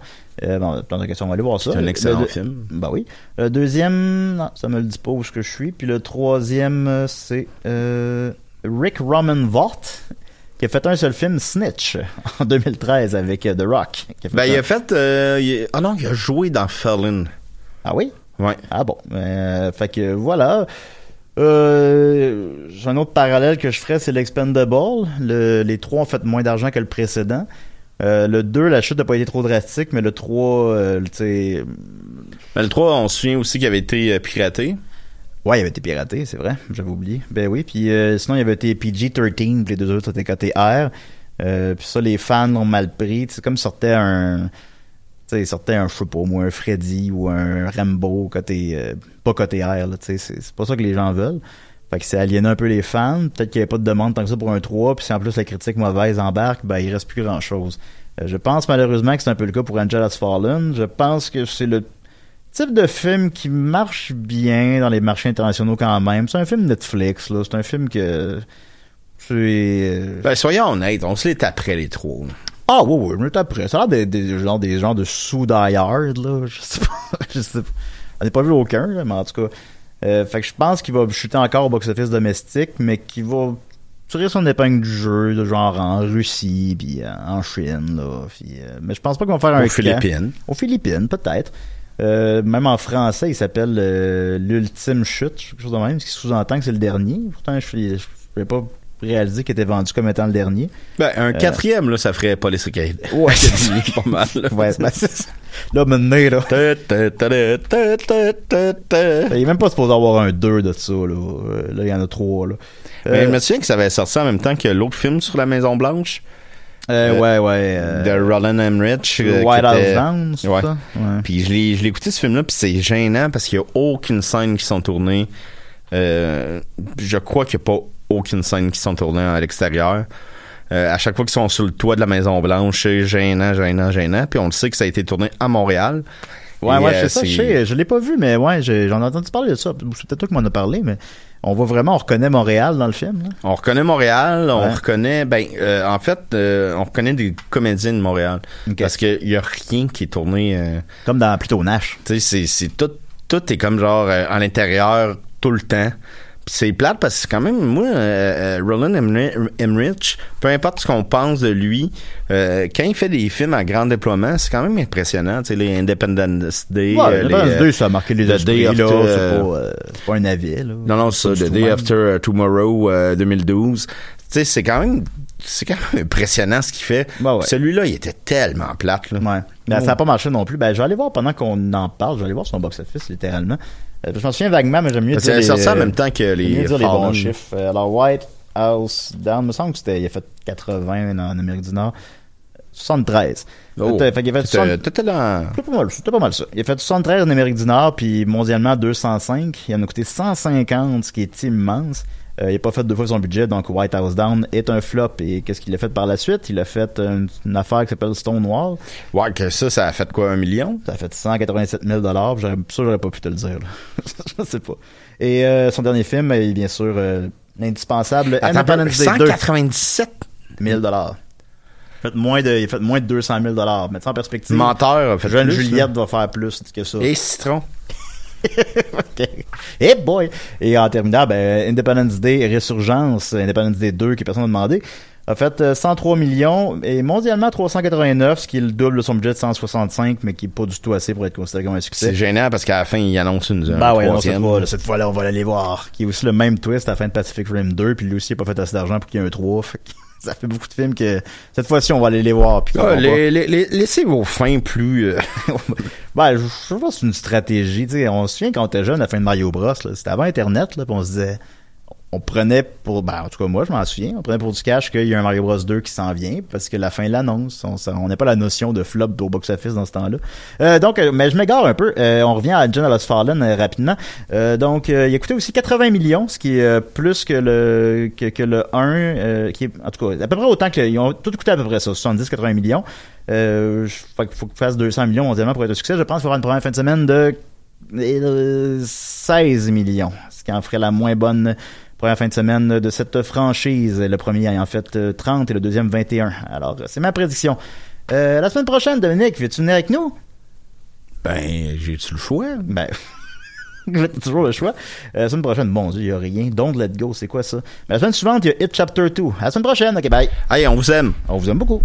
Euh, bon, plein de questions, on va aller voir ça. C'est un Le- excellent le- film. Bah oui. Le deuxième, non, ça me le dit pas où que je suis. Puis le troisième, c'est euh, Rick Roman Vaught, qui a fait un seul film, Snitch, <laughs> en 2013 avec euh, The Rock. qui a fait Ben, il a fait... euh, il- Ah non, il a joué dans Felon. Ah oui? Ouais. Ah bon. Fait que voilà. Euh, j'ai un autre parallèle que je ferais, c'est l'Expendable. Le, les trois ont fait moins d'argent que le précédent. Euh, le 2, la chute n'a pas été trop drastique, mais le 3, euh, tu sais, Ben, le 3, on se souvient aussi qu'il avait été euh, piraté. Ouais, il avait été piraté, c'est vrai. J'avais oublié. Ben oui. Puis euh, sinon, il avait été PG-13, puis les deux autres étaient côté R. Euh, puis ça, les fans l'ont mal pris. C'est comme sortait un... Tu sais, sortait un, je sais pas, moi, un Freddy ou un Rambo côté... euh, pas côté R, là, tu sais. C'est pas ça que les gens veulent. Fait que c'est aliéné un peu les fans. Peut-être qu'il n'y avait pas de demande tant que ça pour un 3. Puis si en plus la critique mauvaise embarque, ben il reste plus grand-chose. Euh, je pense malheureusement que c'est un peu le cas pour Angel Has Fallen. Je pense que c'est le type de film qui marche bien dans les marchés internationaux quand même. C'est un film Netflix, là. C'est un film que. C'est. euh, Ben, soyons honnêtes, on se l'est après les trois. Ah, oui, oui, mais après. Ça a l'air des, des, genre, des gens de sous là. Je sais pas. <laughs> Je sais pas. On n'a pas vu aucun, mais en tout cas. Euh, fait que je pense qu'il va chuter encore au box-office domestique, mais qu'il va tirer son épingle du jeu, de genre en Russie, puis euh, en Chine, là. Puis, euh, mais je pense pas qu'on va faire un Aux. Philippines. Aux Philippines, peut-être. Euh, même en français, il s'appelle l'ultime chute, quelque chose de même, ce qui sous-entend que c'est le dernier. Pourtant, je n'avais pas réalisé qu'il était vendu comme étant le dernier. Ben, un Euh, quatrième, là, ça ferait Police Academy. Ouais, <laughs> pas mal, là. Ouais, ben, c'est. Là, maintenant, là. Il est même pas supposé avoir un 2 de ça, là. Euh, Là, il y en a 3, là. Mais Euh, je me souviens que ça avait sorti en même temps que l'autre film sur la Maison Blanche. euh, ouais, ouais. euh, de Roland Emmerich. euh, White House Down, c'est Ouais. ça? Ouais. Puis je l'ai, écouté ce film-là, puis c'est gênant parce qu'il y a aucune scène qui sont tournées. Euh, je crois qu'il n'y a pas aucune scène qui sont tournées à l'extérieur. Euh, à chaque fois qu'ils sont sur le toit de la Maison Blanche, c'est gênant, gênant, gênant. Puis on le sait que ça a été tourné à Montréal. Ouais, Et, ouais, euh, c'est ça, je sais, je l'ai pas vu, mais ouais, j'en ai entendu parler de ça. C'est peut-être toi qui m'en as parlé, mais on voit vraiment, on reconnaît Montréal dans le film, là. On reconnaît Montréal, on Ouais. reconnaît, ben, euh, en fait, euh, on reconnaît des comédiens de Montréal. Parce qu'il y a rien qui est tourné. Comme dans plutôt Nash. Tu sais, c'est, tout, tout est comme genre à l'intérieur tout le temps. C'est plate parce que c'est quand même, moi, euh, euh, Roland Emmerich, peu importe ce qu'on pense de lui, euh, quand il fait des films à grand déploiement, c'est quand même impressionnant. Tu sais, les Independence Day. Ouais, euh, Independence Day, ça a marqué les The Day. After, C'est pas, un avis, là. Non, non, ça, The Day. After Tomorrow euh, 2012. Tu sais, c'est quand même, c'est quand même impressionnant ce qu'il fait. Bah ouais. Celui-là, il était tellement plate, là. Ouais. Oh. ça n'a pas marché non plus. Ben, je vais aller voir pendant qu'on en parle. Je vais aller voir son box-office, littéralement. Euh, je m'en souviens vaguement, mais j'aime mieux dire a sorti en même temps que les dire les bons chiffres. Euh, Alors, White House Down, me semble que c'était, il a fait 80 en Amérique du Nord. 73. Oh. Fait qu'il a fait T'étais- 60 t'étais dans... C'était pas mal, c'était pas mal ça. Il a fait 73 en Amérique du Nord, puis mondialement 205. Il en a coûté 150, ce qui est immense. Euh, il n'a pas fait deux fois son budget, donc White House Down est un flop. Et qu'est-ce qu'il a fait par la suite? Il a fait une, une affaire qui s'appelle Stonewall. Ouais, que ça, ça a fait quoi, un million? Ça a fait 187 000 dollars. Ça, j'aurais pas pu te le dire. <laughs> Je sais pas. Et euh, son dernier film est bien sûr euh, l'indispensable Attends, Independence Day 2. 197 000 dollars. Il a fait moins de, il a fait moins de 200 000 dollars. Mettre ça en perspective. Menteur a fait Jeune plus, Juliette là. va faire plus que ça. Et Citron. <laughs> Ok. Eh boy! Et en terminant, ben, Independence Day, Résurgence, Independence Day 2, que personne n'a demandé, a fait euh, 103 millions et mondialement 389, ce qui est le double de son budget de 165, mais qui est pas du tout assez pour être considéré comme un succès. C'est gênant parce qu'à la fin, il annonce une un Bah ouais, non, cette troisième. fois, cette fois-là, on va l'aller voir. Qui est aussi le même twist à la fin de Pacific Rim 2, puis lui aussi, il a pas fait assez d'argent pour qu'il y ait un 3. Fait ça fait beaucoup de films que cette fois-ci, on va aller les voir. Puis Ah, les- les- les- laissez vos fins plus... euh, <laughs> Ben, je je pas si c'est une stratégie. Tu sais, on se souvient quand on était jeune, à la fin de Mario Bros, là, c'était avant Internet, là, puis on se disait, on prenait pour, ben, en tout cas, moi, je m'en souviens, on prenait pour du cash qu'il y a un Mario Bros 2 qui s'en vient, parce que la fin l'annonce. On n'a pas la notion de flop au box-office dans ce temps-là. Euh, donc, euh, mais je m'égare un peu. Euh, on revient à John Lost Fallen euh, rapidement. Euh, donc, euh, il a coûté aussi 80 millions, ce qui est plus que le, que, que le 1, euh, qui est, en tout cas, à peu près autant que, ils ont tout coûté à peu près ça, 70-80 millions. Euh, qu'il faut qu'il fasse 200 millions mondialement pour être un succès. Je pense qu'il y avoir une première fin de semaine de euh, 16 millions, ce qui en ferait la moins bonne première fin de semaine de cette franchise. Le premier ayant fait euh, 30 et le deuxième 21. Alors, euh, c'est ma prédiction. Euh, la semaine prochaine, Dominique, veux-tu venir avec nous? Ben, j'ai-tu le choix? Ben, <laughs> j'ai toujours le choix. Euh, la semaine prochaine, bon Dieu, il n'y a rien. Don't let go, c'est quoi ça? Mais la semaine suivante, il y a Hit Chapter 2. À la semaine prochaine, ok, bye. Hey, on vous aime. On vous aime beaucoup.